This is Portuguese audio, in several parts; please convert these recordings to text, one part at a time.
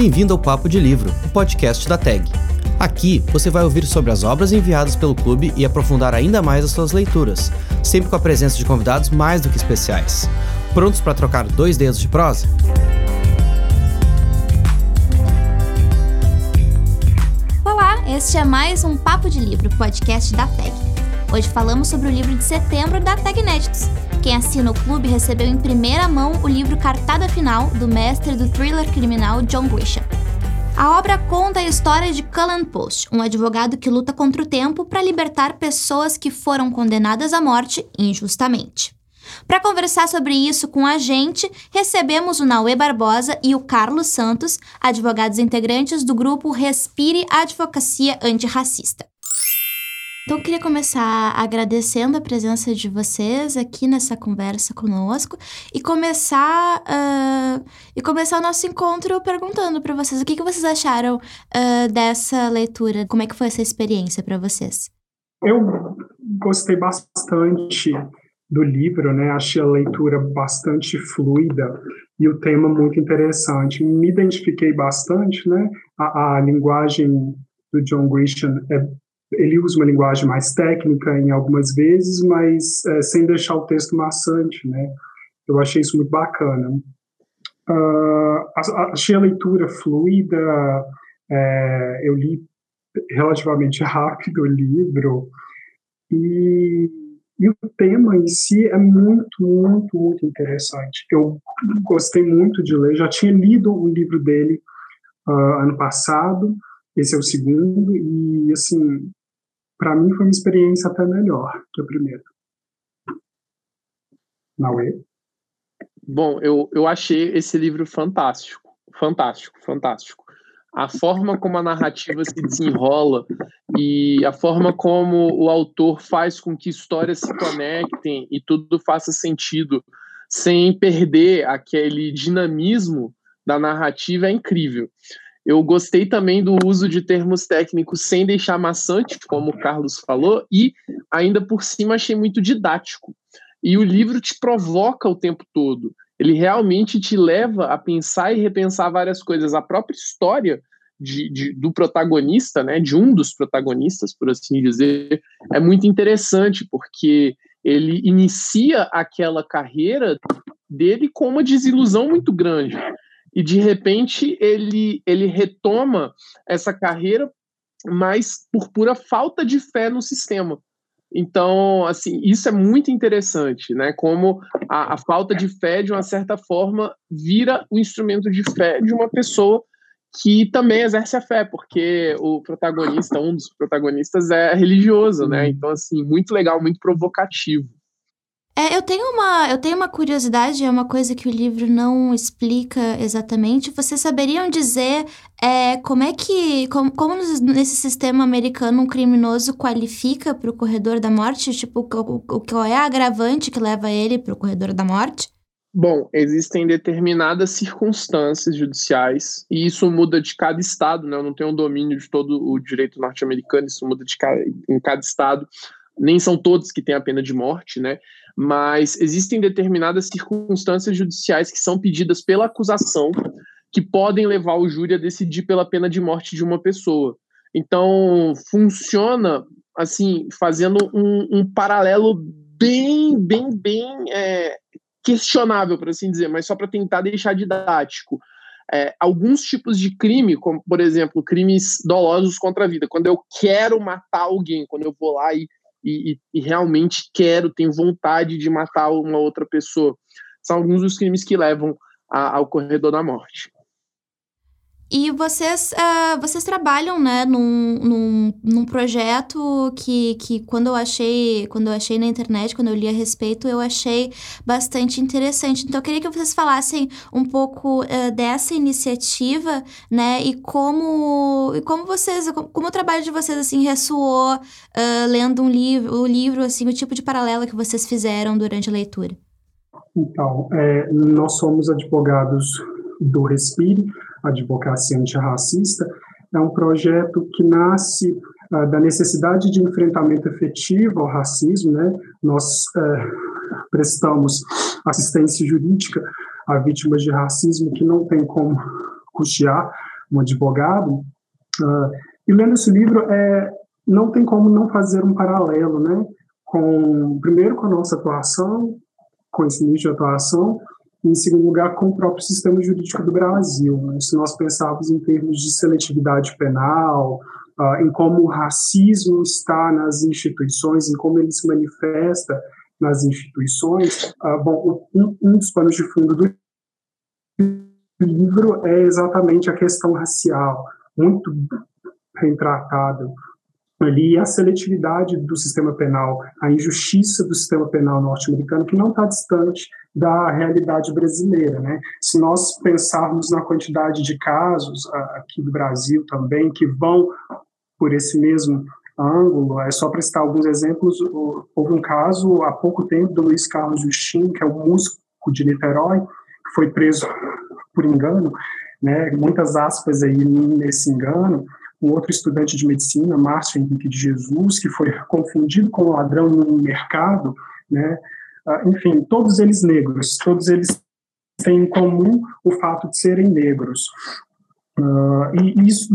Bem-vindo ao Papo de Livro, o podcast da TAG. Aqui você vai ouvir sobre as obras enviadas pelo clube e aprofundar ainda mais as suas leituras, sempre com a presença de convidados mais do que especiais. Prontos para trocar dois dedos de prosa? Olá, este é mais um Papo de Livro, podcast da TAG. Hoje falamos sobre o livro de setembro da TAG Inéditos. Quem assina o clube recebeu em primeira mão o livro Cartada Final, do mestre do thriller criminal John Grisham. A obra conta a história de Cullen Post, um advogado que luta contra o tempo para libertar pessoas que foram condenadas à morte injustamente. Para conversar sobre isso com a gente, recebemos o Naue Barbosa e o Carlos Santos, advogados integrantes do grupo Respire Advocacia Antirracista. Então, eu queria começar agradecendo a presença de vocês aqui nessa conversa conosco e começar uh, e começar o nosso encontro perguntando para vocês o que, que vocês acharam uh, dessa leitura, como é que foi essa experiência para vocês? Eu gostei bastante do livro, né? Achei a leitura bastante fluida e o tema muito interessante. Me identifiquei bastante, né? A, a linguagem do John Grisham é ele usa uma linguagem mais técnica em algumas vezes, mas é, sem deixar o texto maçante, né? Eu achei isso muito bacana. Uh, achei a leitura fluida, é, eu li relativamente rápido o livro, e, e, o tema em si é muito, muito, muito interessante. Eu gostei muito de ler, já tinha lido o livro dele uh, ano passado, esse é o segundo, e assim, para mim foi uma experiência até melhor que a primeira. Naue? Bom, eu, eu achei esse livro fantástico, fantástico, fantástico. A forma como a narrativa se desenrola e a forma como o autor faz com que histórias se conectem e tudo faça sentido sem perder aquele dinamismo da narrativa é incrível. Eu gostei também do uso de termos técnicos sem deixar maçante, como o Carlos falou, e ainda por cima achei muito didático. E o livro te provoca o tempo todo. Ele realmente te leva a pensar e repensar várias coisas. A própria história de, de, do protagonista, né, de um dos protagonistas, por assim dizer, é muito interessante, porque ele inicia aquela carreira dele com uma desilusão muito grande e de repente ele, ele retoma essa carreira, mas por pura falta de fé no sistema. Então, assim, isso é muito interessante, né? Como a, a, falta de fé, de uma certa forma, vira o instrumento de fé de uma pessoa que também exerce a fé, porque o protagonista, um dos protagonistas, é religioso, né? Uhum. Então, assim, muito legal, muito provocativo. É, eu tenho uma, eu tenho uma curiosidade, é uma coisa que o livro não explica exatamente. Vocês saberiam dizer é, como é que, como, como nesse sistema americano um criminoso qualifica para o corredor da morte? Tipo, o, qual é a agravante que leva ele para o corredor da morte? Bom, existem determinadas circunstâncias judiciais e isso muda de cada estado, né? Eu não tenho um domínio de todo o direito norte-americano, isso muda de cada, em cada estado. Nem são todos que têm a pena de morte, né? Mas existem determinadas circunstâncias judiciais que são pedidas pela acusação que podem levar o júri a decidir pela pena de morte de uma pessoa. Então, funciona assim, fazendo um, um paralelo bem, bem, bem é, questionável, por assim dizer, mas só para tentar deixar didático. É, alguns tipos de crime, como por exemplo, crimes dolosos contra a vida, quando eu quero matar alguém, quando eu vou lá e e, e, realmente quero, tenho vontade de matar uma outra pessoa. São alguns dos crimes que levam a, ao corredor da morte. E vocês, uh, vocês trabalham, né, num, num, num, projeto que, que quando eu achei, quando eu achei na internet, quando eu li a respeito, eu achei bastante interessante. Então, eu queria que vocês falassem um pouco uh, dessa iniciativa, né, e como, e como vocês, como o trabalho de vocês, assim, ressoou uh, lendo um livro, o livro, assim, o tipo de paralelo que vocês fizeram durante a leitura. Então, é, nós somos advogados do Respire, Advocacia Antirracista, é um projeto que nasce uh, da necessidade de enfrentamento efetivo ao racismo. Né? Nós uh, prestamos assistência jurídica a vítimas de racismo que não tem como custear um advogado, uh, e lendo esse livro, é, não tem como não fazer um paralelo, né, com, primeiro com a nossa atuação, com esse nicho de atuação, em segundo lugar com o próprio sistema jurídico do Brasil. Né? Se nós pensarmos em termos de seletividade penal, uh, em como o racismo está nas instituições, em como ele se manifesta nas instituições, uh, bom, um, um dos panos de fundo do livro é exatamente a questão racial, muito bem tratado ali a seletividade do sistema penal, a injustiça do sistema penal norte-americano, que não está distante da realidade brasileira. Né? Se nós pensarmos na quantidade de casos aqui do Brasil também, que vão por esse mesmo ângulo, é só para citar alguns exemplos, houve um caso há pouco tempo do Luiz Carlos Justino, que é um músico de Niterói, que foi preso por engano, né, muitas aspas aí nesse engano, um outro estudante de medicina, Márcio Henrique de Jesus, que foi confundido com um ladrão no mercado, né? Ah, enfim, todos eles negros, todos eles têm em comum o fato de serem negros. Uh, e isso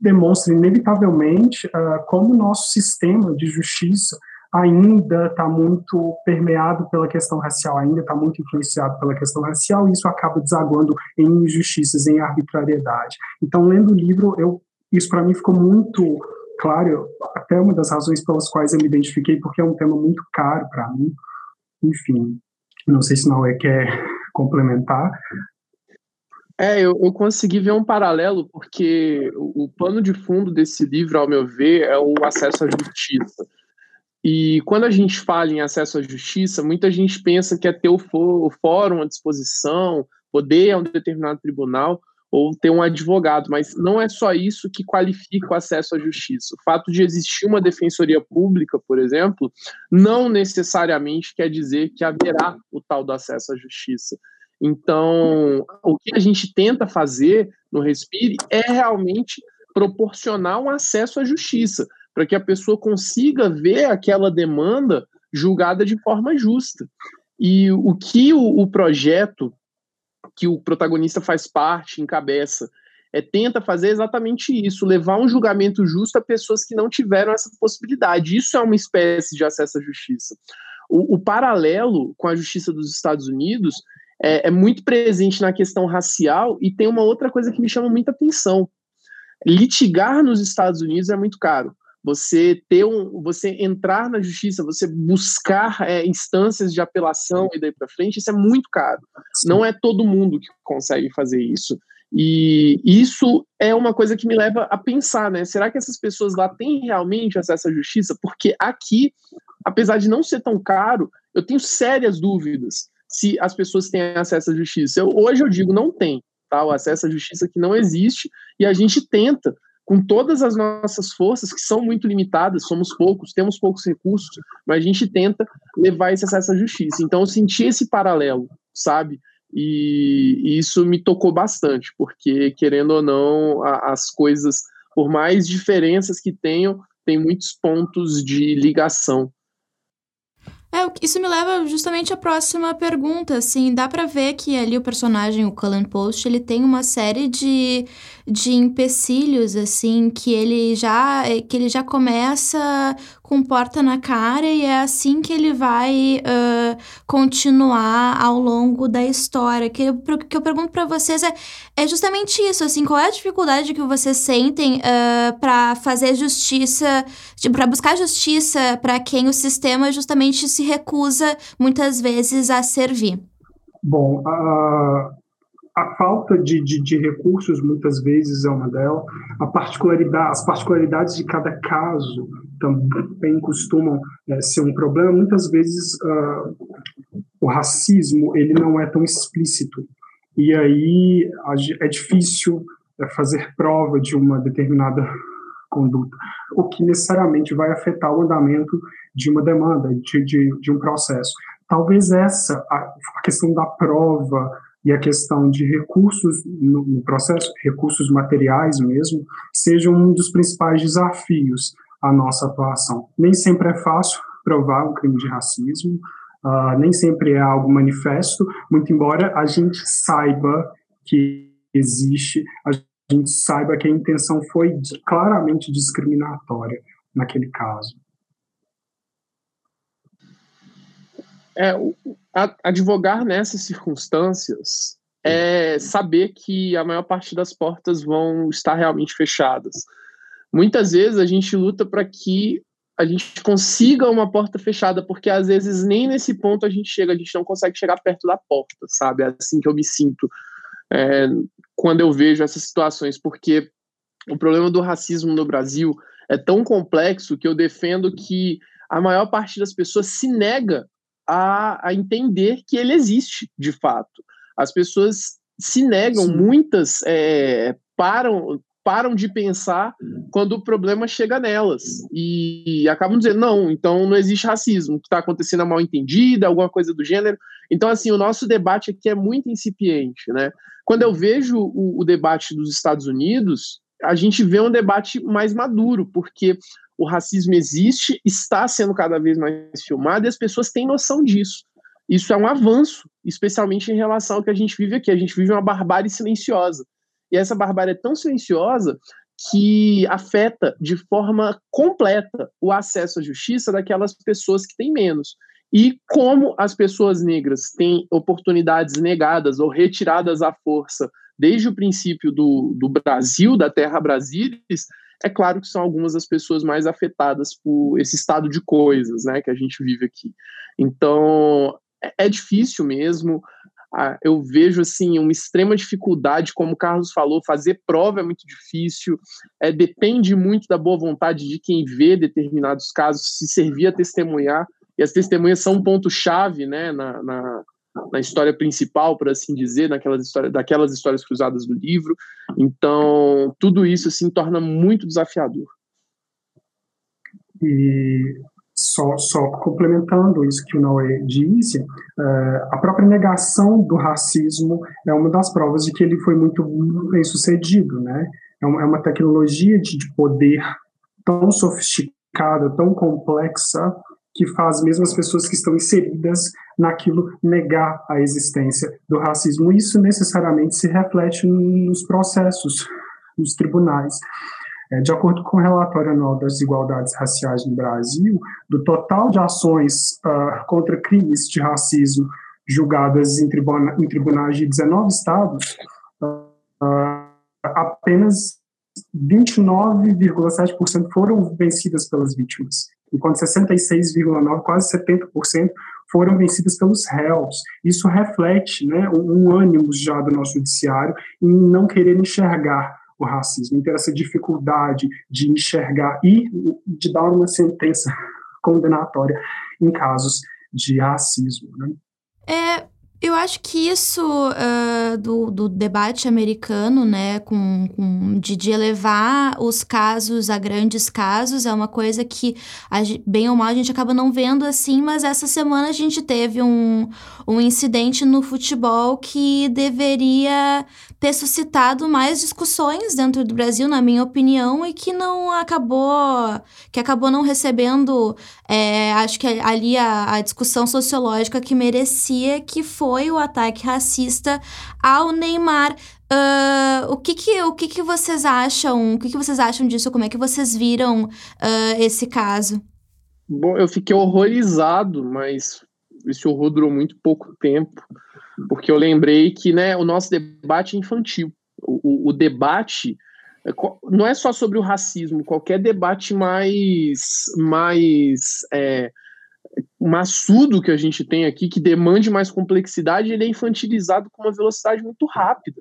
demonstra inevitavelmente uh, como o nosso sistema de justiça ainda está muito permeado pela questão racial, ainda está muito influenciado pela questão racial, e isso acaba desaguando em injustiças, em arbitrariedade. Então, lendo o livro, eu isso para mim ficou muito claro, até uma das razões pelas quais eu me identifiquei, porque é um tema muito caro para mim. Enfim, não sei se não é quer complementar. É, eu, eu consegui ver um paralelo, porque o, o pano de fundo desse livro, ao meu ver, é o acesso à justiça. E quando a gente fala em acesso à justiça, muita gente pensa que é ter o, fórum à disposição, poder a um determinado tribunal, ou ter um advogado, mas não é só isso que qualifica o acesso à justiça. O fato de existir uma defensoria pública, por exemplo, não necessariamente quer dizer que haverá o tal do acesso à justiça. Então, o que a gente tenta fazer no Respire é realmente proporcionar um acesso à justiça, para que a pessoa consiga ver aquela demanda julgada de forma justa. E o que o, o projeto que o protagonista faz parte, encabeça, é, tenta fazer exatamente isso, levar um julgamento justo a pessoas que não tiveram essa possibilidade. Isso é uma espécie de acesso à justiça. O, o paralelo com a justiça dos Estados Unidos é, é, muito presente na questão racial e tem uma outra coisa que me chama muita atenção. Litigar nos Estados Unidos é muito caro você ter um, você entrar na justiça, você buscar é, instâncias de apelação e daí para frente, isso é muito caro. Sim. Não é todo mundo que consegue fazer isso. E isso é uma coisa que me leva a pensar, né? Será que essas pessoas lá têm realmente acesso à justiça? Porque aqui, apesar de não ser tão caro, eu tenho sérias dúvidas se as pessoas têm acesso à justiça. Eu, hoje eu digo não tem, tá? O acesso à justiça que não existe e a gente tenta com todas as nossas forças, que são muito limitadas, somos poucos, temos poucos recursos, mas a gente tenta levar esse acesso à justiça. Então, eu senti esse paralelo, sabe? E, e isso me tocou bastante, porque, querendo ou não, a, as coisas, por mais diferenças que tenham, tem muitos pontos de ligação. É, isso me leva justamente à próxima pergunta, assim, dá para ver que ali o personagem, o Cullen Post, ele tem uma série de, de empecilhos, assim, que ele já que ele já começa com porta na cara e é assim que ele vai uh, continuar ao longo da história. Que eu, que eu pergunto para vocês é, é justamente isso, assim, qual é a dificuldade que vocês sentem uh, para fazer justiça, para buscar justiça para quem o sistema justamente se recusa muitas vezes a servir? Bom, a, a falta de, de, de, recursos muitas vezes é uma delas, a particularidade, as particularidades de cada caso também costumam é, ser um problema. Muitas vezes uh, o racismo ele não é tão explícito e aí é difícil é, fazer prova de uma determinada conduta, o que necessariamente vai afetar o andamento de uma demanda, de, de, de um processo. Talvez essa, a, a questão da prova, e a questão de recursos no, no, processo, recursos materiais mesmo, seja um dos principais desafios à nossa atuação. Nem sempre é fácil provar um crime de racismo, uh, nem sempre é algo manifesto, muito embora a gente saiba que existe, a gente saiba que a intenção foi claramente discriminatória naquele caso. É, advogar nessas circunstâncias é saber que a maior parte das portas vão estar realmente fechadas. Muitas vezes a gente luta para que a gente consiga uma porta fechada, porque às vezes nem nesse ponto a gente chega, a gente não consegue chegar perto da porta, sabe? É assim que eu me sinto é, quando eu vejo essas situações, porque o problema do racismo no Brasil é tão complexo que eu defendo que a maior parte das pessoas se nega a, a entender que ele existe, de fato. As pessoas se negam, Sim. muitas é, param, param de pensar quando o problema chega nelas e acabam dizendo não, então não existe racismo, o que está acontecendo é mal entendida, alguma coisa do gênero. Então assim, o nosso debate aqui é muito incipiente, né? Quando eu vejo o, o debate dos Estados Unidos, a gente vê um debate mais maduro, porque o racismo existe, está sendo cada vez mais filmado e as pessoas têm noção disso. Isso é um avanço, especialmente em relação ao que a gente vive aqui. A gente vive uma barbárie silenciosa. E essa barbárie é tão silenciosa que afeta de forma completa o acesso à justiça daquelas pessoas que têm menos. E como as pessoas negras têm oportunidades negadas ou retiradas à força desde o princípio do, do Brasil, da terra Brasilis, é claro que são algumas das pessoas mais afetadas por esse estado de coisas né, que a gente vive aqui. Então, é, é difícil mesmo. Eu vejo assim uma extrema dificuldade, como o Carlos falou, fazer prova é muito difícil, é, depende muito da boa vontade de quem vê determinados casos, se servir a testemunhar, e as testemunhas são um ponto-chave né, na, na, na, história principal, por assim dizer, naquelas histórias, daquelas histórias cruzadas do livro. Então, tudo isso assim torna muito desafiador. E só, só complementando isso que o Noé disse, uh, a própria negação do racismo é uma das provas de que ele foi muito bem sucedido, né? É uma, é uma tecnologia de, de poder tão sofisticada, tão complexa, que faz mesmo as pessoas que estão inseridas naquilo negar a existência do racismo. Isso necessariamente se reflete nos processos, nos tribunais. É, de acordo com o relatório anual das desigualdades raciais no Brasil, do total de ações uh, contra crimes de racismo julgadas em, tribuna, em tribunais de 19 estados, uh, apenas 29,7% foram vencidas pelas vítimas, enquanto 66,9%, quase 70%, foram vencidas pelos réus. Isso reflete né, um, ânimo já do nosso judiciário em não querer enxergar o racismo. Então, essa dificuldade de enxergar e de dar uma sentença condenatória em casos de racismo. Né? É, eu acho que isso uh, do, do, debate americano, né, com, com de, de, elevar os casos a grandes casos, é uma coisa que, a, bem ou mal, a gente acaba não vendo assim, mas essa semana a gente teve um, um incidente no futebol que deveria ter suscitado mais discussões dentro do Brasil, na minha opinião, e que não acabou, que acabou não recebendo, é, acho que ali a, a discussão sociológica que merecia, que foi o ataque racista ao Neymar. Uh, o que que, o que que vocês acham? O que que vocês acham disso? Como é que vocês viram uh, esse caso? Bom, eu fiquei horrorizado, mas esse horror durou muito pouco tempo porque eu lembrei que né, o nosso debate é infantil. O, o, o debate é não é só sobre o racismo, qualquer debate mais, mais é, maçudo que a gente tem aqui, que demande mais complexidade, ele é infantilizado com uma velocidade muito rápida.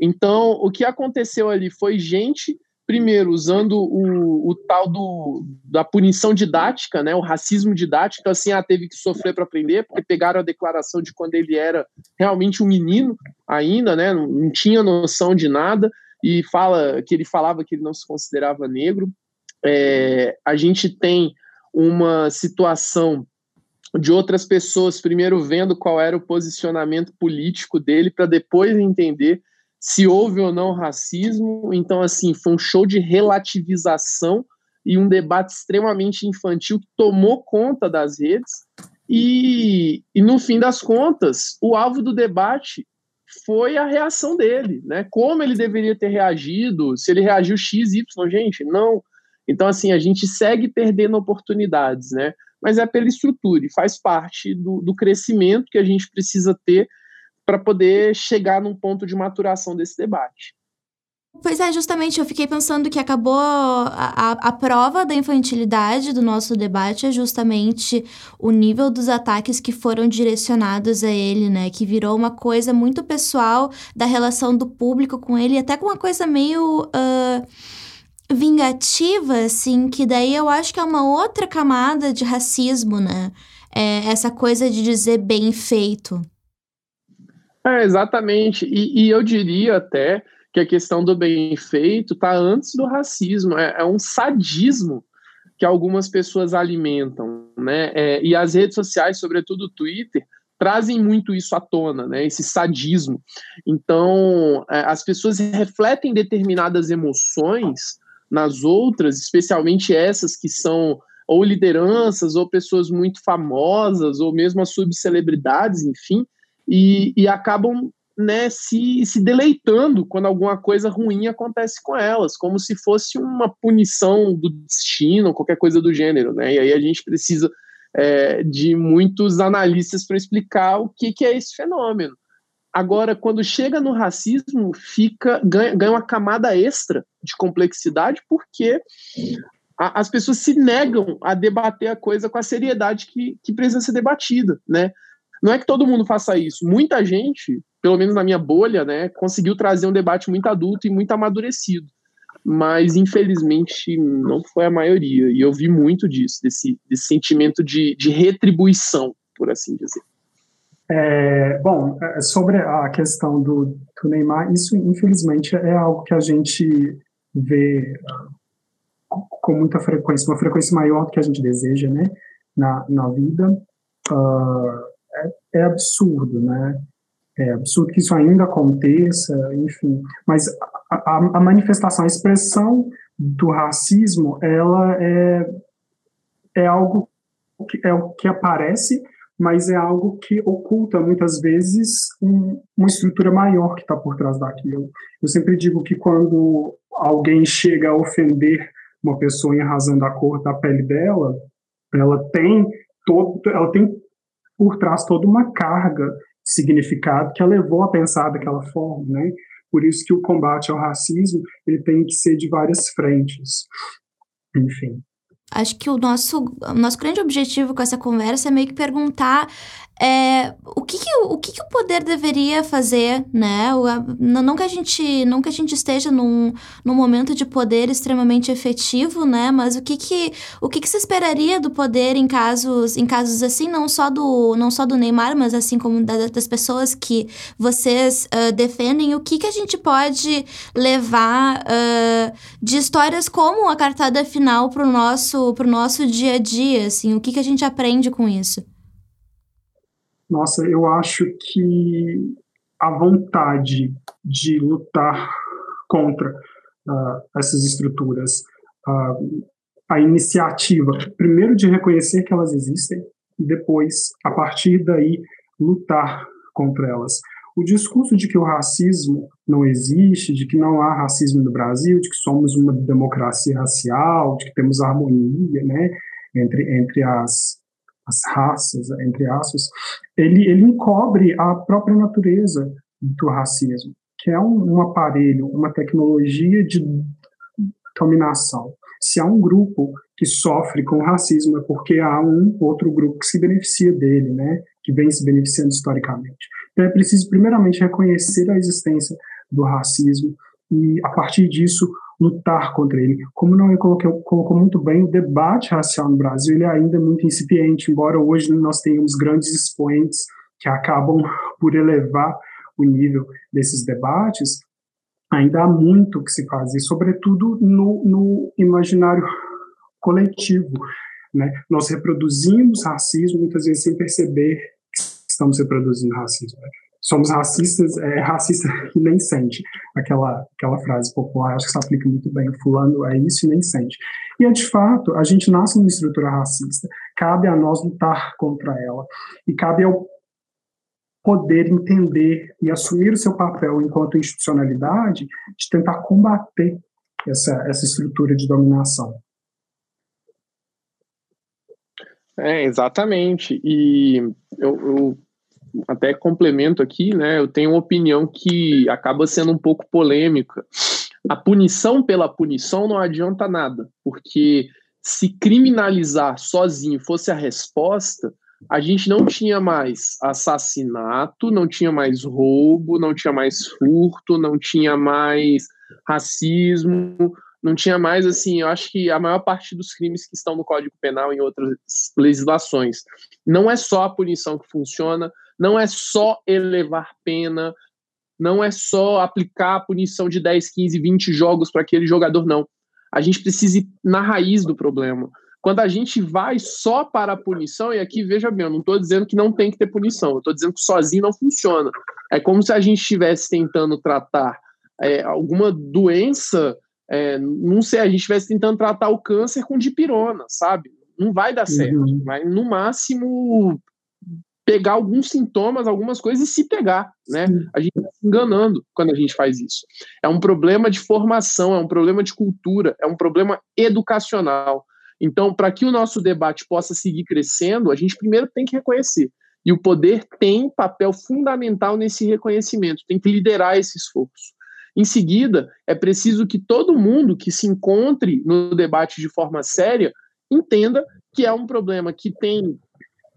Então, o que aconteceu ali foi gente primeiro, usando o, o tal do, da punição didática, né, o racismo didático, então, assim, ah, teve que sofrer para aprender, porque pegaram a declaração de quando ele era realmente um menino ainda, né, não, não tinha noção de nada, e fala que ele falava que ele não se considerava negro. É, a gente tem uma situação de outras pessoas primeiro vendo qual era o posicionamento político dele para depois entender se houve ou não racismo. Então, assim, foi um show de relativização e um debate extremamente infantil que tomou conta das redes. E, e no fim das contas, o alvo do debate foi a reação dele, né? Como ele deveria ter reagido, se ele reagiu X, Y, gente, não. Então, assim, a gente segue perdendo oportunidades, né? Mas é pela estrutura e faz parte do, do crescimento que a gente precisa ter para poder chegar num ponto de maturação desse debate. Pois é, justamente, eu fiquei pensando que acabou a, a, a, prova da infantilidade do nosso debate é justamente o nível dos ataques que foram direcionados a ele, né? Que virou uma coisa muito pessoal da relação do público com ele, até com uma coisa meio uh, vingativa, assim, que daí eu acho que é uma outra camada de racismo, né? É essa coisa de dizer bem feito. É, exatamente. E, e eu diria até que a questão do bem feito está antes do racismo, é, é, um sadismo que algumas pessoas alimentam, né? É, e as redes sociais, sobretudo o Twitter, trazem muito isso à tona, né? Esse sadismo. Então, é, as pessoas refletem determinadas emoções nas outras, especialmente essas que são ou lideranças, ou pessoas muito famosas, ou mesmo as subcelebridades, enfim, e, e acabam né, se, se deleitando quando alguma coisa ruim acontece com elas, como se fosse uma punição do destino, qualquer coisa do gênero, né? E aí a gente precisa é, de muitos analistas para explicar o que, que é esse fenômeno. Agora, quando chega no racismo, fica ganha, ganha uma camada extra de complexidade, porque a, as pessoas se negam a debater a coisa com a seriedade que, que precisa ser debatida, né? Não é que todo mundo faça isso. Muita gente, pelo menos na minha bolha, né, conseguiu trazer um debate muito adulto e muito amadurecido. Mas, infelizmente, não foi a maioria. E eu vi muito disso, desse, desse sentimento de, de retribuição, por assim dizer. É, bom, é, sobre a questão do, do, Neymar, isso infelizmente é algo que a gente vê uh, com muita frequência, uma frequência maior do que a gente deseja, né, na, na vida. Uh, é, absurdo, né? É absurdo que isso ainda aconteça, enfim. Mas a, a, a manifestação, a expressão do racismo, ela é, é algo que é o que aparece, mas é algo que oculta muitas vezes um, uma estrutura maior que está por trás daquilo. Eu sempre digo que quando alguém chega a ofender uma pessoa em razão da cor da pele dela, ela tem todo, ela tem por trás toda uma carga de significado que a levou a pensar daquela forma, né? Por isso que o combate ao racismo ele tem que ser de várias frentes. Enfim. Acho que o nosso, o nosso grande objetivo com essa conversa é meio que perguntar é, o que, que o que, que, o poder deveria fazer, né? O, a, não que a gente não que a gente esteja num, num momento de poder extremamente efetivo, né? Mas o que que o que, que se esperaria do poder em casos em casos assim, não só do não só do Neymar, mas assim como da, das pessoas que vocês uh, defendem, o que que a gente pode levar uh, de histórias como a cartada final para o nosso pro nosso dia a dia, assim, o que que a gente aprende com isso? Nossa, eu acho que a vontade de lutar contra uh, essas estruturas, uh, a iniciativa, primeiro de reconhecer que elas existem e depois, a partir daí, lutar contra elas. O discurso de que o racismo não existe, de que não há racismo no Brasil, de que somos uma democracia racial, de que temos harmonia né, entre, entre as, as raças, entre aspas, ele, ele encobre a própria natureza do racismo, que é um, um aparelho, uma tecnologia de dominação. Se há um grupo que sofre com racismo, é porque há um outro grupo que se beneficia dele, né, que vem se beneficiando historicamente. Então é preciso, primeiramente, reconhecer a existência do racismo e, a partir disso, lutar contra ele. Como não colocou, colocou muito bem, o debate racial no Brasil ele é ainda muito incipiente, embora hoje nós tenhamos grandes expoentes que acabam por elevar o nível desses debates, ainda há muito que se fazer, sobretudo no, no imaginário coletivo. Né? Nós reproduzimos racismo muitas vezes sem perceber estamos reproduzindo racismo. Né? somos racistas, é racista e nem sente. Aquela, aquela frase popular, acho que se aplica muito bem. Fulano é isso e nem sente. E é de fato, a gente nasce numa estrutura racista. Cabe a nós lutar contra ela. E cabe ao poder entender e assumir o seu papel enquanto institucionalidade de tentar combater essa, essa estrutura de dominação. É, exatamente. E eu, eu, até complemento aqui, né? Eu tenho uma opinião que acaba sendo um pouco polêmica. A punição pela punição não adianta nada, porque se criminalizar sozinho fosse a resposta, a gente não tinha mais assassinato, não tinha mais roubo, não tinha mais furto, não tinha mais racismo, não tinha mais assim, eu acho que a maior parte dos crimes que estão no Código Penal e em outras legislações. Não é só a punição que funciona, não é só elevar pena, não é só aplicar a punição de 10, 15, 20 jogos para aquele jogador, não. A gente precisa ir na raiz do problema. Quando a gente vai só para a punição, e aqui veja bem, eu não estou dizendo que não tem que ter punição, eu estou dizendo que sozinho não funciona. É como se a gente estivesse tentando tratar é, alguma doença, é, não sei, a gente estivesse tentando tratar o câncer com dipirona, sabe? Não vai dar certo. Uhum. Vai, no máximo, pegar alguns sintomas, algumas coisas e se pegar, né? A gente está se enganando quando a gente faz isso. É um problema de formação, é um problema de cultura, é um problema educacional. Então, para que o nosso debate possa seguir crescendo, a gente primeiro tem que reconhecer. E o poder tem papel fundamental nesse reconhecimento, tem que liderar esse esforço. Em seguida, é preciso que todo mundo que se encontre no debate de forma séria entenda que é um problema que tem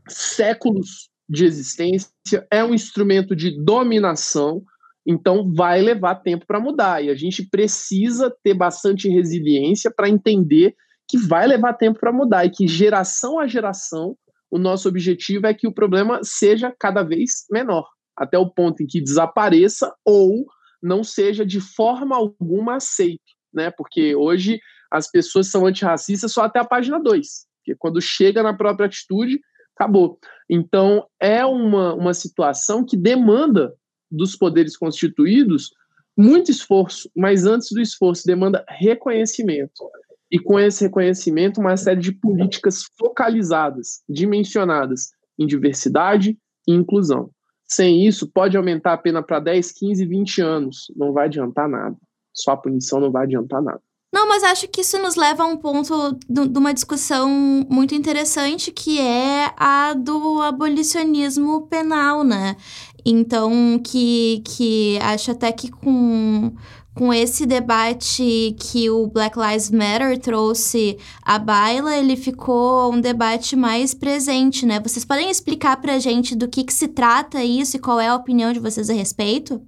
séculos de existência, é um instrumento de dominação, então vai levar tempo para mudar. E a gente precisa ter bastante resiliência para entender que vai levar tempo para mudar e que geração a geração o nosso objetivo é que o problema seja cada vez menor, até o ponto em que desapareça ou não seja de forma alguma aceito, né? Porque hoje as pessoas são antirracistas só até a página 2, porque quando chega na própria atitude, acabou. Então, é uma, uma situação que demanda dos poderes constituídos muito esforço, mas antes do esforço, demanda reconhecimento e com esse reconhecimento, uma série de políticas focalizadas, dimensionadas em diversidade e inclusão. Sem isso, pode aumentar a pena para 10, 15, 20 anos. Não vai adiantar nada. Só a punição não vai adiantar nada. Não, mas acho que isso nos leva a um ponto de uma discussão muito interessante, que é a do abolicionismo penal, né? Então, que, que acho até que com com esse debate que o Black Lives Matter trouxe à baila, ele ficou um debate mais presente, né? Vocês podem explicar pra gente do que, que se trata isso e qual é a opinião de vocês a respeito?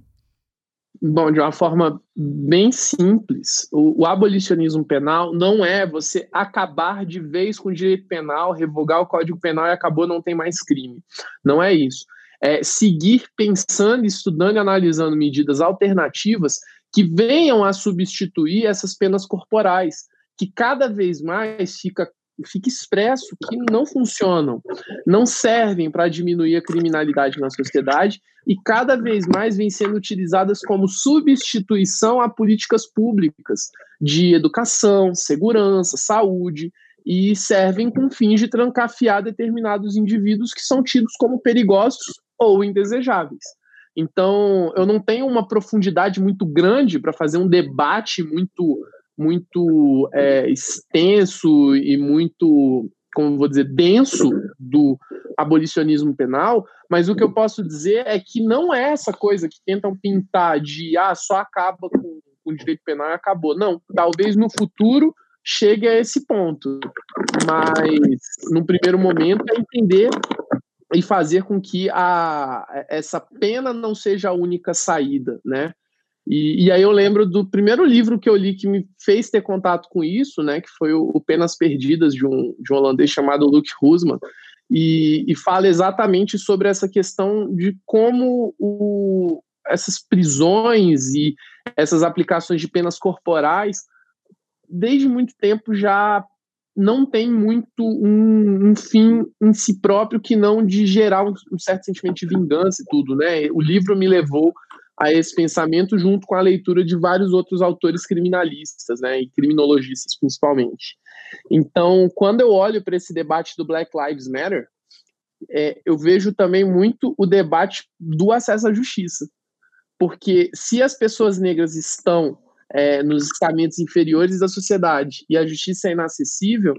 Bom, de uma forma bem simples, o, o, abolicionismo penal não é você acabar de vez com o direito penal, revogar o Código Penal e acabou, não tem mais crime. Não é isso. É seguir pensando, estudando e analisando medidas alternativas que venham a substituir essas penas corporais, que cada vez mais fica, fica expresso que não funcionam, não servem para diminuir a criminalidade na sociedade e cada vez mais vêm sendo utilizadas como substituição a políticas públicas de educação, segurança, saúde e servem com fins de trancafiar determinados indivíduos que são tidos como perigosos ou indesejáveis. Então, eu não tenho uma profundidade muito grande para fazer um debate muito, muito é, extenso e muito, como vou dizer, denso do abolicionismo penal, mas o que eu posso dizer é que não é essa coisa que tentam pintar de ah, só acaba com, com direito penal e acabou. Não, talvez no futuro chegue a esse ponto, mas no primeiro momento é entender e fazer com que a, essa pena não seja a única saída, né? E, e, aí eu lembro do primeiro livro que eu li que me fez ter contato com isso, né? Que foi o, Penas Perdidas de um, de um holandês chamado Luc Husman, e, e fala exatamente sobre essa questão de como o, essas prisões e essas aplicações de penas corporais desde muito tempo já não tem muito um, um, fim em si próprio que não de gerar um, um, certo sentimento de vingança e tudo, né? O livro me levou a esse pensamento junto com a leitura de vários outros autores criminalistas, né, e criminologistas principalmente. Então, quando eu olho para esse debate do Black Lives Matter, é, eu vejo também muito o debate do acesso à justiça. Porque se as pessoas negras estão é, nos estamentos inferiores da sociedade e a justiça é inacessível,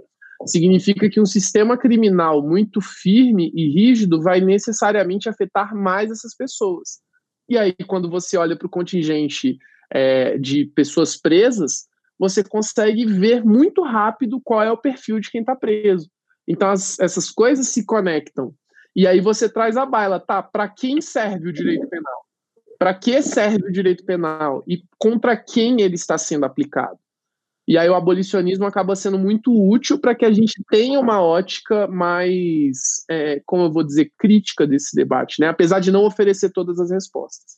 significa que um sistema criminal muito firme e rígido vai necessariamente afetar mais essas pessoas. E aí, quando você olha para o contingente é, de pessoas presas, você consegue ver muito rápido qual é o perfil de quem está preso. Então, as, essas coisas se conectam. E aí você traz a baila, tá? Para quem serve o direito penal? Para que serve o direito penal? E contra quem ele está sendo aplicado? E aí o abolicionismo acaba sendo muito útil para que a gente tenha uma ótica mais, é, como eu vou dizer, crítica desse debate, né? apesar de não oferecer todas as respostas.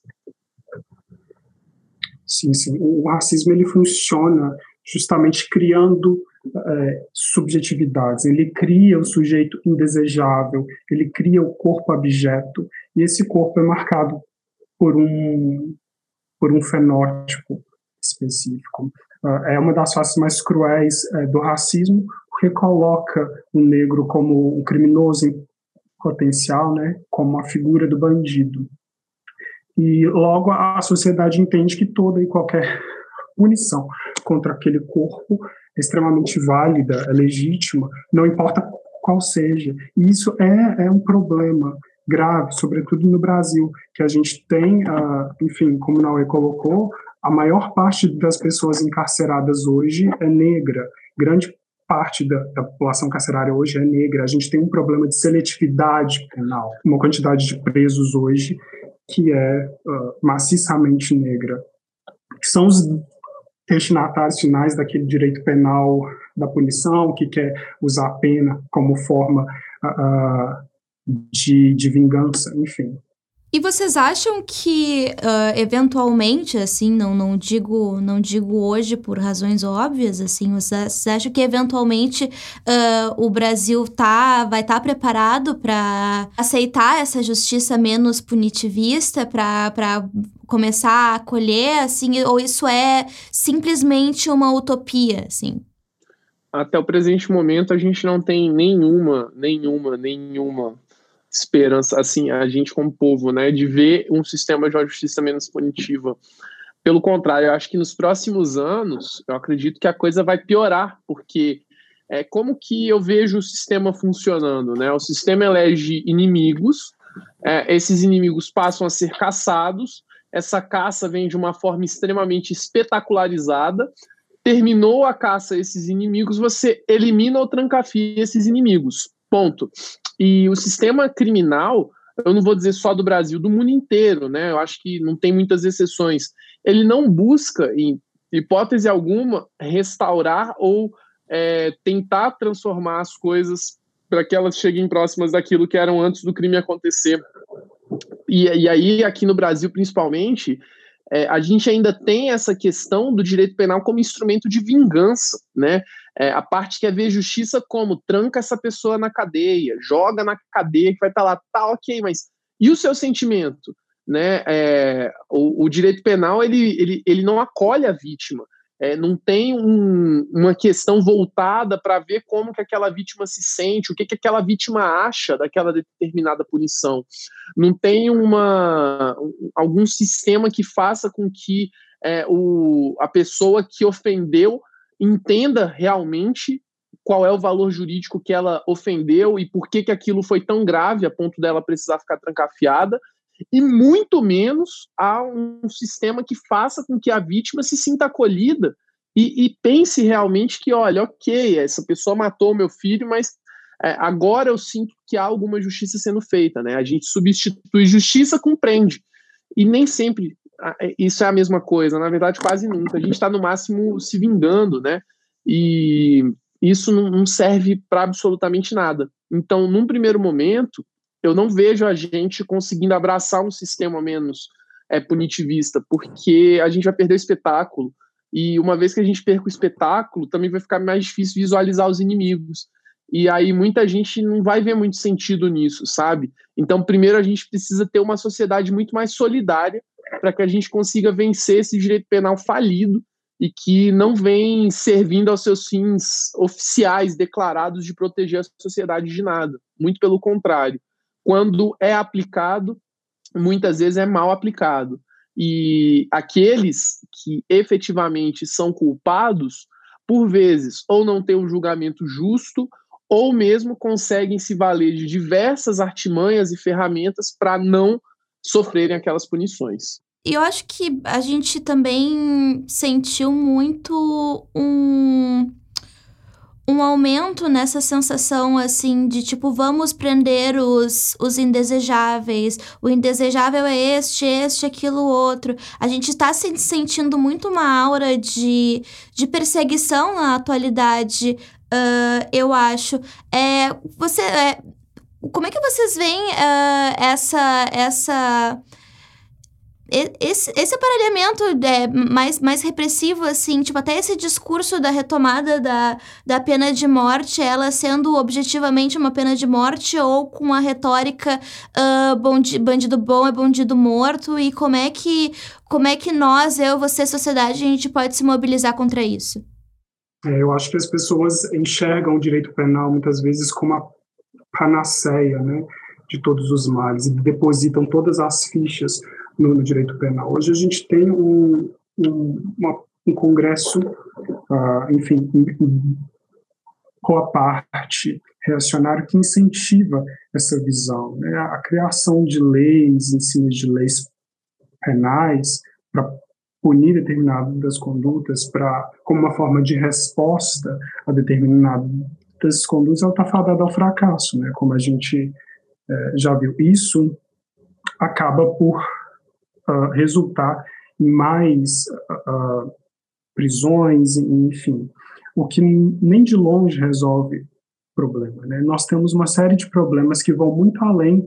Sim, sim. O racismo ele funciona justamente criando é, subjetividades. Ele cria o sujeito indesejável, ele cria o corpo abjeto, e esse corpo é marcado por um, por um fenótipo específico. Uh, é uma das faces mais cruéis uh, do racismo, porque coloca o negro como um criminoso potencial, né, como a figura do bandido. E logo a sociedade entende que toda e qualquer punição contra aquele corpo é extremamente válida, é legítima, não importa qual seja. E isso é, é um problema grave, sobretudo no Brasil, que a gente tem, uh, enfim, como Naue colocou, a maior parte das pessoas encarceradas hoje é negra. Grande parte da, da, população carcerária hoje é negra. A gente tem um problema de seletividade penal, uma quantidade de presos hoje que é uh, maciçamente negra. São os destinatários finais daquele direito penal da punição, que quer usar a pena como forma uh, de, de vingança, enfim. E vocês acham que uh, eventualmente, assim, não, não digo não digo hoje por razões óbvias, assim, vocês acham que eventualmente uh, o Brasil tá vai estar tá preparado para aceitar essa justiça menos punitivista, para começar a acolher, assim, ou isso é simplesmente uma utopia, assim? Até o presente momento a gente não tem nenhuma, nenhuma, nenhuma esperança, assim, a gente como povo, né, de ver um sistema de uma justiça menos punitiva. Pelo contrário, eu acho que nos próximos anos, eu acredito que a coisa vai piorar, porque é como que eu vejo o sistema funcionando, né? O sistema elege inimigos, é, esses inimigos passam a ser caçados, essa caça vem de uma forma extremamente espetacularizada, terminou a caça a esses inimigos, você elimina ou trancafia esses inimigos. Ponto. E o sistema criminal, eu não vou dizer só do Brasil, do mundo inteiro, né? Eu acho que não tem muitas exceções. Ele não busca, em hipótese alguma, restaurar ou é, tentar transformar as coisas para que elas cheguem próximas daquilo que eram antes do crime acontecer. E, e aí, aqui no Brasil, principalmente, é, a gente ainda tem essa questão do direito penal como instrumento de vingança, né? É, a parte que é ver justiça como tranca essa pessoa na cadeia, joga na cadeia que vai estar tá lá, tá ok, mas e o seu sentimento? Né? É, o, o, direito penal ele, ele, ele não acolhe a vítima, é, não tem um, uma questão voltada para ver como que aquela vítima se sente, o que, que aquela vítima acha daquela determinada punição. Não tem uma, algum sistema que faça com que é, o, a pessoa que ofendeu entenda realmente qual é o valor jurídico que ela ofendeu e por que, que aquilo foi tão grave a ponto dela precisar ficar trancafiada, e muito menos a um sistema que faça com que a vítima se sinta acolhida e, e pense realmente que, olha, ok, essa pessoa matou meu filho, mas é, agora eu sinto que há alguma justiça sendo feita, né? A gente substitui justiça com prende. E nem sempre isso é a mesma coisa, na verdade, quase nunca. A gente está no máximo se vingando, né? E isso não serve para absolutamente nada. Então, num primeiro momento, eu não vejo a gente conseguindo abraçar um sistema menos é, punitivista, porque a gente vai perder o espetáculo. E uma vez que a gente perca o espetáculo, também vai ficar mais difícil visualizar os inimigos. E aí muita gente não vai ver muito sentido nisso, sabe? Então, primeiro a gente precisa ter uma sociedade muito mais solidária para que a gente consiga vencer esse direito penal falido e que não vem servindo aos seus fins oficiais declarados de proteger a sociedade de nada. Muito pelo contrário. quando é aplicado, muitas vezes é mal aplicado. E aqueles que efetivamente são culpados, por vezes, ou não têm um julgamento justo, ou mesmo conseguem se valer de diversas artimanhas e ferramentas para não sofrerem aquelas punições. E eu acho que a gente também sentiu muito um um aumento nessa sensação, assim, de tipo, vamos prender os, os indesejáveis. O indesejável é este, este, aquilo, outro. A gente está se sentindo muito uma aura de, de perseguição na atualidade, uh, eu acho. É, você. É, como é que vocês veem uh, essa. essa esse, esse aparelhamento é mais, mais repressivo, assim, tipo, até esse discurso da retomada da, da pena de morte, ela sendo objetivamente uma pena de morte ou com a retórica uh, bondi, bandido bom é bandido morto, e como é que como é que nós, eu, você, sociedade, a gente pode se mobilizar contra isso? É, eu acho que as pessoas enxergam o direito penal muitas vezes como a panaceia, né, de todos os males, e depositam todas as fichas no, no direito penal. Hoje a gente tem um, um, uma, um congresso, uh, enfim, com a parte reacionário que incentiva essa visão. Né? A criação de leis, em cima de leis penais, para punir determinadas condutas, para como uma forma de resposta a determinadas condutas, ela está fadada ao fracasso, né? como a gente eh, já viu. Isso acaba por uh, resultar em mais uh, prisões, enfim, o que nem de longe resolve o problema. Né? Nós temos uma série de problemas que vão muito além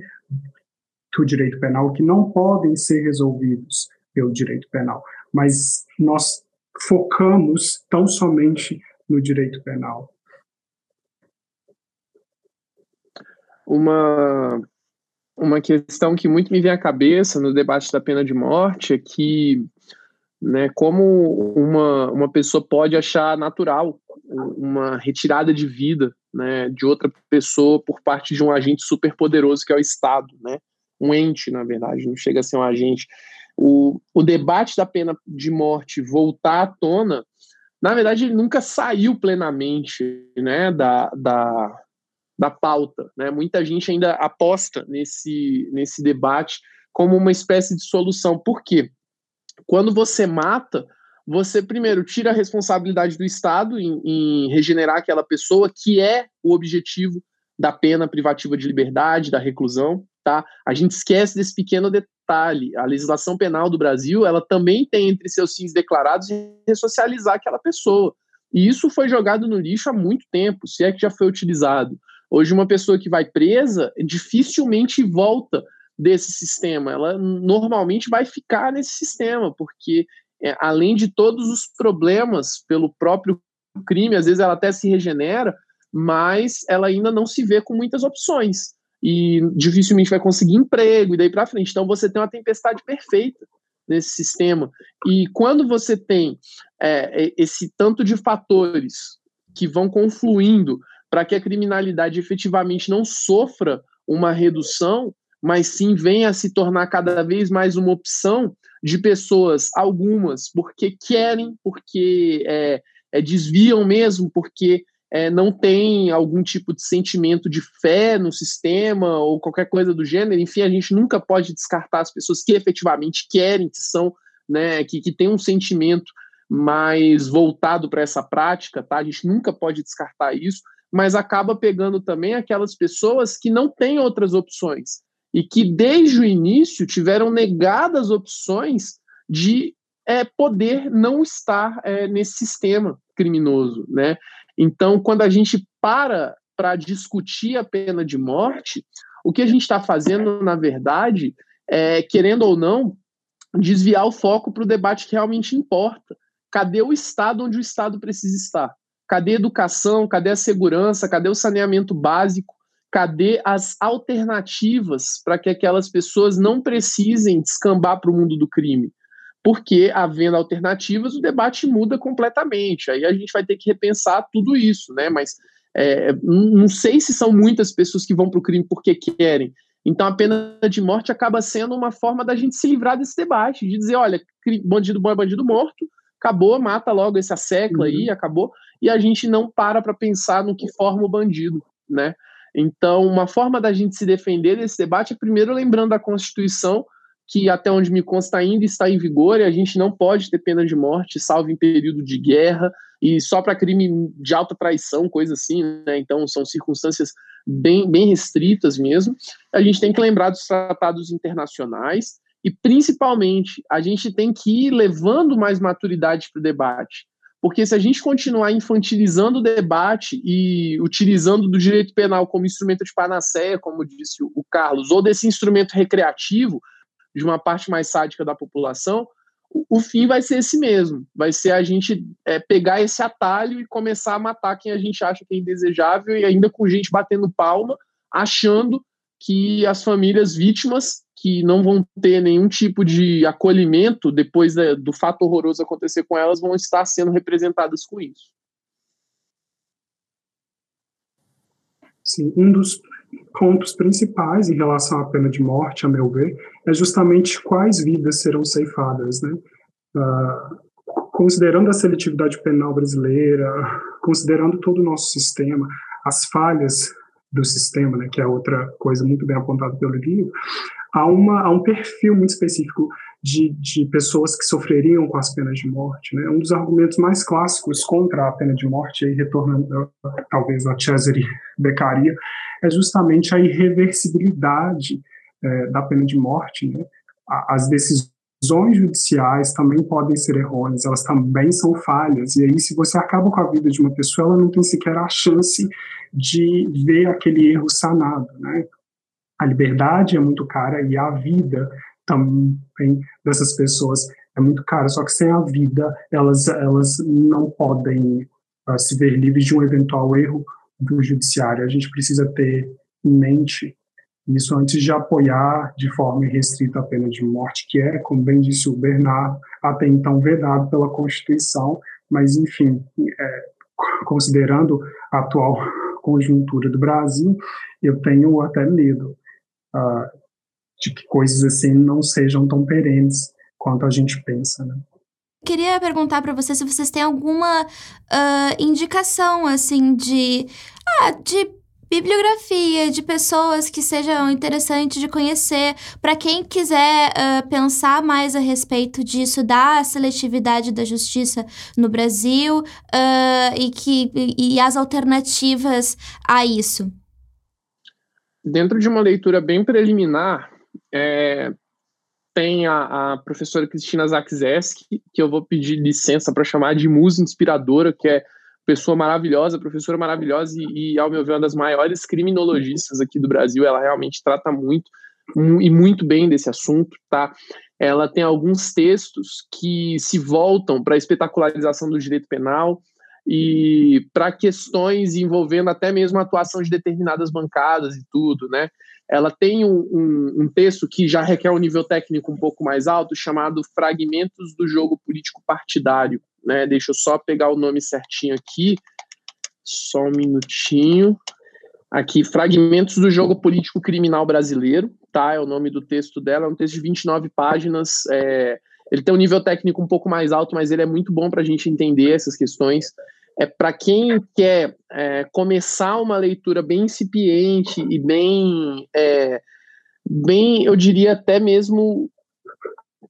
do direito penal, que não podem ser resolvidos pelo direito penal, mas nós focamos tão somente no direito penal. Uma uma questão que muito me vem à cabeça no debate da pena de morte é que, né, como uma, uma pessoa pode achar natural uma retirada de vida, né, de outra pessoa por parte de um agente superpoderoso que é o Estado, né, um ente, na verdade, não chega a ser um agente. O, o debate da pena de morte voltar à tona, na verdade, ele nunca saiu plenamente, né, da, da da pauta. Né? Muita gente ainda aposta nesse, nesse debate como uma espécie de solução. Por quê? Quando você mata, você primeiro tira a responsabilidade do Estado em, em regenerar aquela pessoa, que é o objetivo da pena privativa de liberdade, da reclusão. Tá? A gente esquece desse pequeno detalhe. A legislação penal do Brasil, ela também tem entre seus fins declarados ressocializar aquela pessoa. E isso foi jogado no lixo há muito tempo, se é que já foi utilizado. Hoje, uma pessoa que vai presa dificilmente volta desse sistema. Ela normalmente vai ficar nesse sistema, porque é, além de todos os problemas pelo próprio crime, às vezes ela até se regenera, mas ela ainda não se vê com muitas opções e dificilmente vai conseguir emprego e daí para frente. Então você tem uma tempestade perfeita nesse sistema. E quando você tem é, esse tanto de fatores que vão confluindo para que a criminalidade efetivamente não sofra uma redução, mas sim venha a se tornar cada vez mais uma opção de pessoas, algumas porque querem, porque é, é, desviam mesmo, porque é, não tem algum tipo de sentimento de fé no sistema ou qualquer coisa do gênero. Enfim, a gente nunca pode descartar as pessoas que efetivamente querem, que são, né, que, que têm um sentimento mais voltado para essa prática, tá? A gente nunca pode descartar isso mas acaba pegando também aquelas pessoas que não têm outras opções e que desde o início tiveram negadas opções de é, poder não estar é, nesse sistema criminoso, né? Então, quando a gente para para discutir a pena de morte, o que a gente está fazendo, na verdade, é, querendo ou não, desviar o foco para o debate que realmente importa. Cadê o Estado onde o Estado precisa estar? Cadê a educação? Cadê a segurança? Cadê o saneamento básico? Cadê as alternativas para que aquelas pessoas não precisem descambar para o mundo do crime? Porque, havendo alternativas, o debate muda completamente. Aí a gente vai ter que repensar tudo isso, né? Mas é, não sei se são muitas pessoas que vão para o crime porque querem. Então a pena de morte acaba sendo uma forma da gente se livrar desse debate, de dizer, olha, bandido bom é bandido morto, acabou, mata logo esse assecla uhum. aí, acabou, e a gente não para para pensar no que forma o bandido, né? Então, uma forma da gente se defender desse debate é primeiro lembrando da Constituição, que até onde me consta ainda está em vigor, e a gente não pode ter pena de morte, salvo em período de guerra, e só para crime de alta traição, coisa assim, né? Então, são circunstâncias bem, bem restritas mesmo. A gente tem que lembrar dos tratados internacionais, e principalmente, a gente tem que ir levando mais maturidade para o debate. Porque se a gente continuar infantilizando o debate e utilizando do direito penal como instrumento de panaceia, como disse o Carlos, ou desse instrumento recreativo de uma parte mais sádica da população, o fim vai ser esse mesmo. Vai ser a gente é, pegar esse atalho e começar a matar quem a gente acha que é indesejável e ainda com gente batendo palma, achando que as famílias vítimas que não vão ter nenhum tipo de acolhimento depois do fato horroroso acontecer com elas vão estar sendo representadas com isso. Sim, um dos pontos principais em relação à pena de morte, a meu ver, é justamente quais vidas serão ceifadas, né? Uh, considerando a seletividade penal brasileira, considerando todo o nosso sistema, as falhas do sistema, né, que é outra coisa muito bem apontada pelo livro, há, uma, há um perfil muito específico de, de pessoas que sofreriam com as penas de morte. Né? Um dos argumentos mais clássicos contra a pena de morte, aí retornando talvez a Cesare Beccaria, é justamente a irreversibilidade é, da pena de morte. Né? As decisões judiciais também podem ser errôneas, elas também são falhas, e aí se você acaba com a vida de uma pessoa, ela não tem sequer a chance de ver aquele erro sanado, né? A liberdade é muito cara e a vida também dessas pessoas é muito cara, só que sem a vida elas, elas não podem uh, se ver livres de um eventual erro do judiciário. A gente precisa ter em mente isso antes de apoiar de forma irrestrita a pena de morte, que é, como bem disse o Bernardo, até então vedado pela Constituição, mas, enfim, é, considerando a atual conjuntura do Brasil, eu tenho até medo uh, de que coisas assim não sejam tão perenes quanto a gente pensa, né? Queria perguntar para você se vocês têm alguma uh, indicação, assim, de, ah, de bibliografia, de pessoas que sejam interessantes de conhecer, para quem quiser uh, pensar mais a respeito disso, da seletividade da justiça no Brasil uh, e, que, e, e as alternativas a isso. Dentro de uma leitura bem preliminar, é, tem a, a, professora Cristina Zakzeski, que eu vou pedir licença para chamar de musa inspiradora, que é pessoa maravilhosa, professora maravilhosa e, e, ao meu ver, uma das maiores criminologistas aqui do Brasil. Ela realmente trata muito e muito bem desse assunto, tá? Ela tem alguns textos que se voltam para a espetacularização do direito penal e para questões envolvendo até mesmo a atuação de determinadas bancadas e tudo, né? ela tem um, um, um, texto que já requer um nível técnico um pouco mais alto, chamado Fragmentos do Jogo Político Partidário. Né? Deixa eu só pegar o nome certinho aqui, só um minutinho. Aqui, Fragmentos do Jogo Político Criminal Brasileiro, tá? É o nome do texto dela, é um texto de 29 páginas. É... Ele tem um nível técnico um pouco mais alto, mas ele é muito bom para a gente entender essas questões é para quem quer é, começar uma leitura bem incipiente e bem, é, bem, eu diria até mesmo,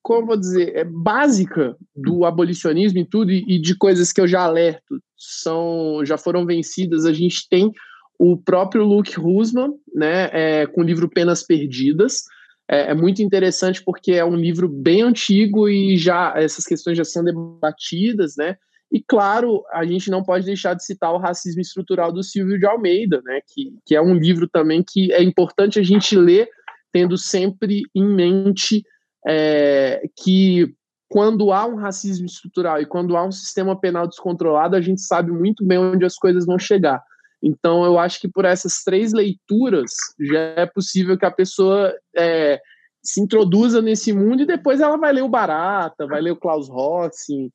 como vou dizer, é básica do abolicionismo e tudo, e, e de coisas que eu já alerto, são, já foram vencidas. A gente tem o próprio Luke Husman, né, é, com o livro Penas Perdidas. É, é, muito interessante porque é um livro bem antigo e já essas questões já são debatidas, né? E, claro, a gente não pode deixar de citar o Racismo Estrutural do Silvio de Almeida, né, que, que é um livro também que é importante a gente ler, tendo sempre em mente é, que quando há um racismo estrutural e quando há um sistema penal descontrolado, a gente sabe muito bem onde as coisas vão chegar. Então, eu acho que por essas três leituras já é possível que a pessoa é, se introduza nesse mundo e depois ela vai ler o Barata, vai ler o Klaus Rossi,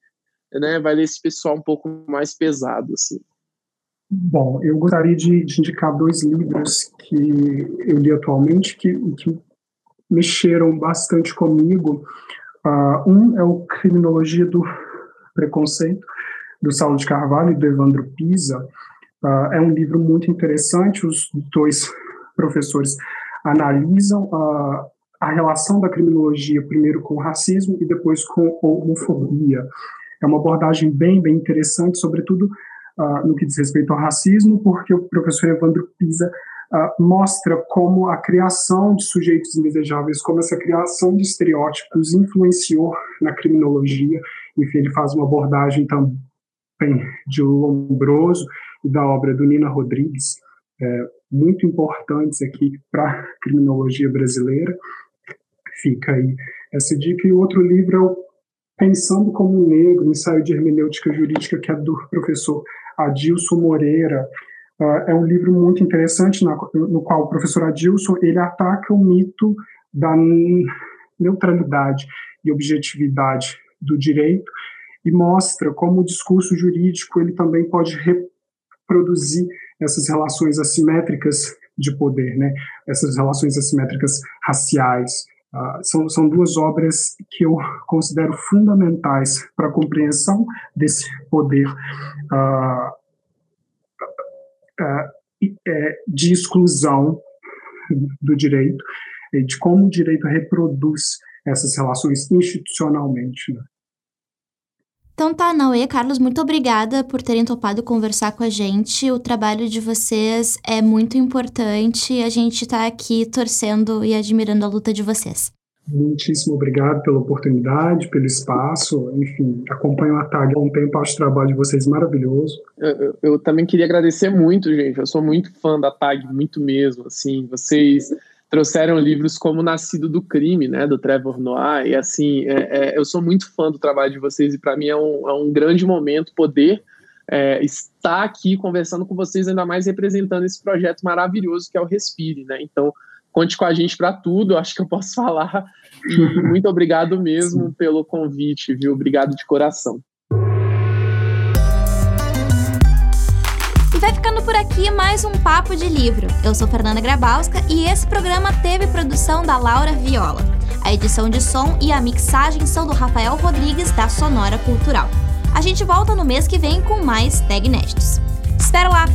né, vai ler esse pessoal um pouco mais pesado, assim. Bom, eu gostaria de, de, indicar dois livros que eu li atualmente que, que mexeram bastante comigo. Uh, um é o Criminologia do Preconceito, do Saulo de Carvalho e do Evandro Pisa. Uh, é um livro muito interessante, os dois professores analisam uh, a relação da criminologia, primeiro com o racismo e depois com a homofobia. É uma abordagem bem, bem interessante, sobretudo no que diz respeito ao racismo, porque o professor Evandro Pisa uh, mostra como a criação de sujeitos indesejáveis, como essa criação de estereótipos influenciou na criminologia. Enfim, ele faz uma abordagem também de Lombroso e da obra do Nina Rodrigues, é, muito importantes aqui para a criminologia brasileira. Fica aí essa dica. E outro livro é o Pensando como um Negro, ensaio de hermenêutica jurídica, que é do professor Adilson Moreira. Uh, é um livro muito interessante, na, no qual o professor Adilson ele ataca o mito da neutralidade e objetividade do direito e mostra como o discurso jurídico ele também pode reproduzir essas relações assimétricas de poder, né? essas relações assimétricas raciais, Uh, são, são duas obras que eu considero fundamentais para a compreensão desse poder uh, de exclusão do direito e de como o direito reproduz essas relações institucionalmente. Né? Então tá, Naue, Carlos, muito obrigada por terem topado conversar com a gente. O trabalho de vocês é muito importante. A gente tá aqui torcendo e admirando a luta de vocês. Muitíssimo obrigado pela oportunidade, pelo espaço. Enfim, acompanho a TAG há um tempo, acho o trabalho de vocês maravilhoso. Eu, eu, eu, também queria agradecer muito, gente. Eu sou muito fã da TAG, muito mesmo. Assim, vocês trouxeram livros como Nascido do Crime, né, do Trevor Noah, e assim, é, é, eu sou muito fã do trabalho de vocês e para mim é um, é um grande momento poder é, estar aqui conversando com vocês, ainda mais representando esse projeto maravilhoso que é o Respire, né, então conte com a gente para tudo, acho que eu posso falar, e muito obrigado mesmo pelo convite, viu, obrigado de coração. E vai ficando por aqui mais um Papo de Livro. Eu sou Fernanda Grabowska e esse programa teve produção da Laura Viola. A edição de som e a mixagem são do Rafael Rodrigues, da Sonora Cultural. A gente volta no mês que vem com mais Tag Inéditos. Espero lá!